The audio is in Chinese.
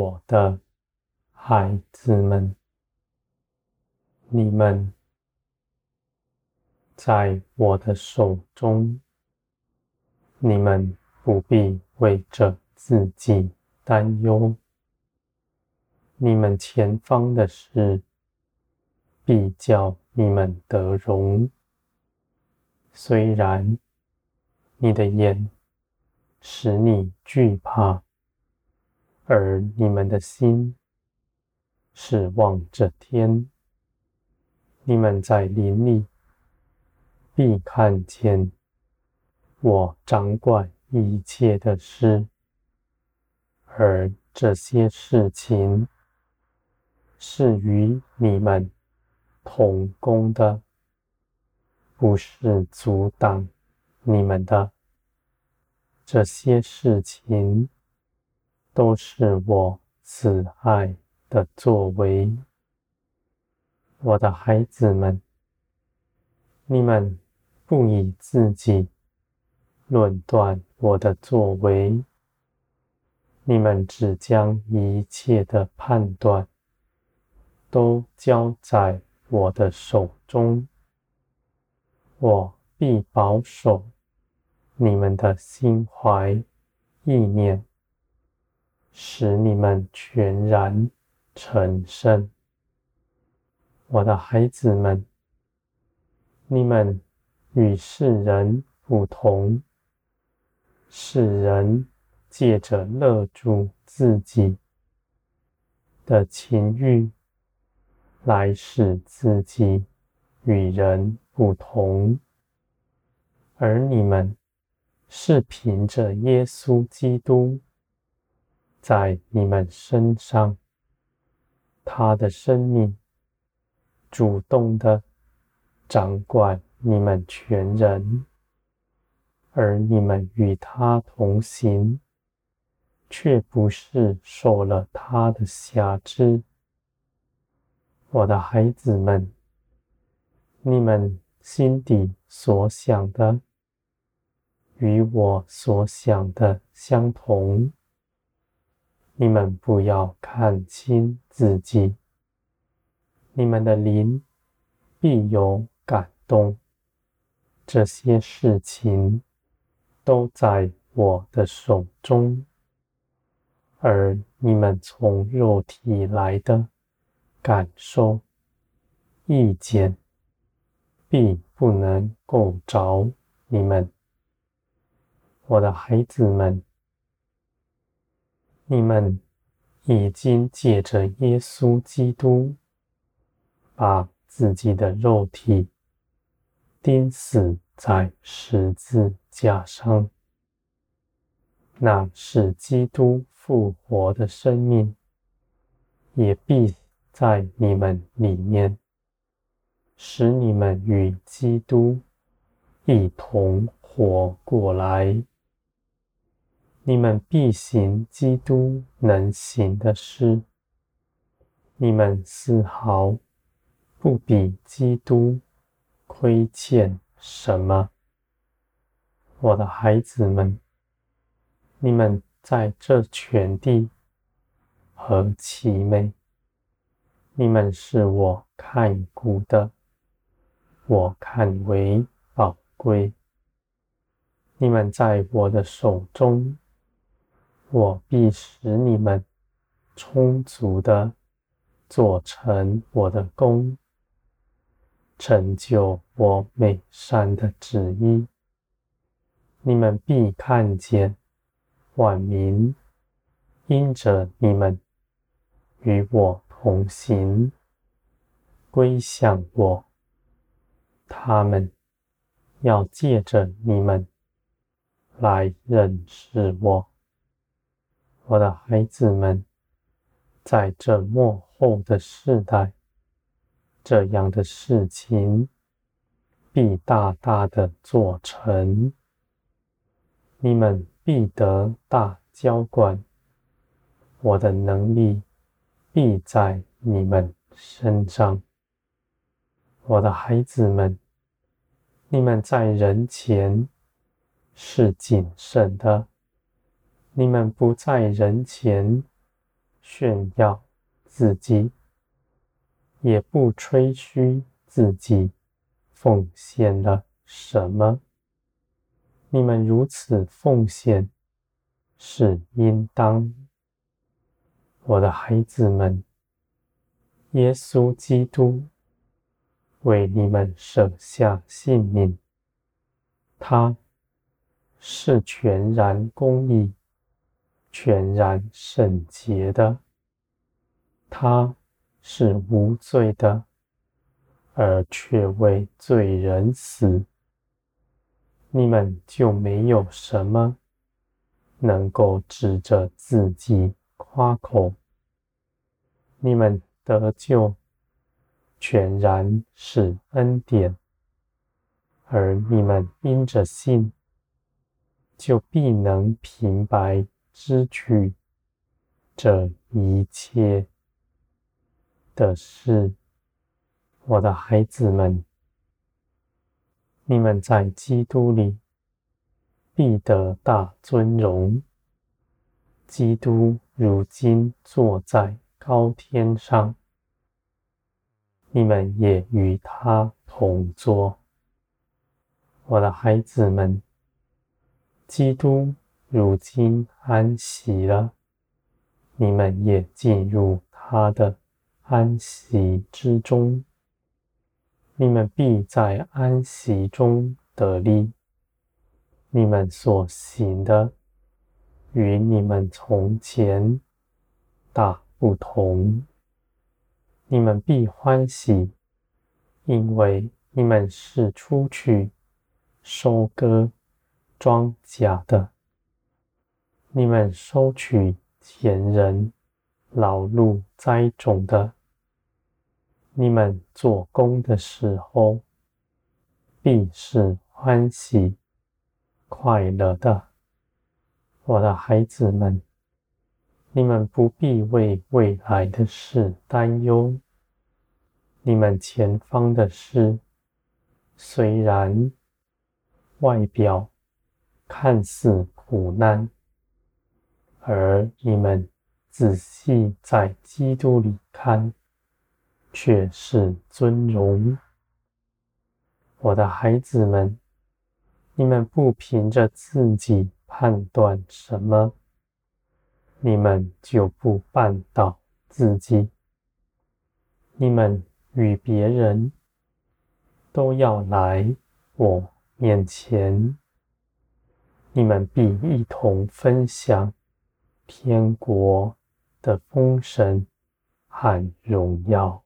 我的孩子们，你们在我的手中，你们不必为着自己担忧。你们前方的事，必叫你们得荣。虽然你的眼使你惧怕，而你们的心是望着天，你们在林里必看见我掌管一切的事，而这些事情。是与你们同工的，不是阻挡你们的。这些事情都是我慈爱的作为，我的孩子们，你们不以自己论断我的作为，你们只将一切的判断。都交在我的手中，我必保守你们的心怀意念，使你们全然成圣。我的孩子们，你们与世人不同，世人借着勒住自己的情欲。来使自己与人不同，而你们是凭着耶稣基督在你们身上，他的生命主动的掌管你们全人，而你们与他同行，却不是受了他的挟制。我的孩子们，你们心底所想的与我所想的相同。你们不要看轻自己，你们的灵必有感动。这些事情都在我的手中，而你们从肉体来的。感受、意见，必不能够着你们，我的孩子们。你们已经借着耶稣基督，把自己的肉体钉死在十字架上，那是基督复活的生命，也必。在你们里面，使你们与基督一同活过来。你们必行基督能行的事，你们丝毫不比基督亏欠什么。我的孩子们，你们在这全地何其美！你们是我看顾的，我看为宝贵。你们在我的手中，我必使你们充足的做成我的工，成就我美善的旨意。你们必看见万民因着你们与我。同行，归向我。他们要借着你们来认识我，我的孩子们，在这末后的世代，这样的事情必大大的做成。你们必得大浇灌，我的能力。必在你们身上，我的孩子们，你们在人前是谨慎的，你们不在人前炫耀自己，也不吹嘘自己奉献了什么。你们如此奉献是应当。我的孩子们，耶稣基督为你们舍下性命，他是全然公义、全然圣洁的，他是无罪的，而却为罪人死。你们就没有什么能够指着自己夸口。你们得救全然是恩典，而你们因着信，就必能平白支取这一切的事。我的孩子们。你们在基督里必得大尊荣。基督如今坐在高天上，你们也与他同坐。我的孩子们，基督如今安息了，你们也进入他的安息之中。你们必在安息中得力。你们所行的与你们从前大不同。你们必欢喜，因为你们是出去收割庄稼的。你们收取前人劳碌栽种的。你们做工的时候，必是欢喜快乐的，我的孩子们，你们不必为未来的事担忧。你们前方的事，虽然外表看似苦难，而你们仔细在基督里看。却是尊荣，我的孩子们，你们不凭着自己判断什么，你们就不绊倒自己。你们与别人都要来我面前，你们必一同分享天国的丰神和荣耀。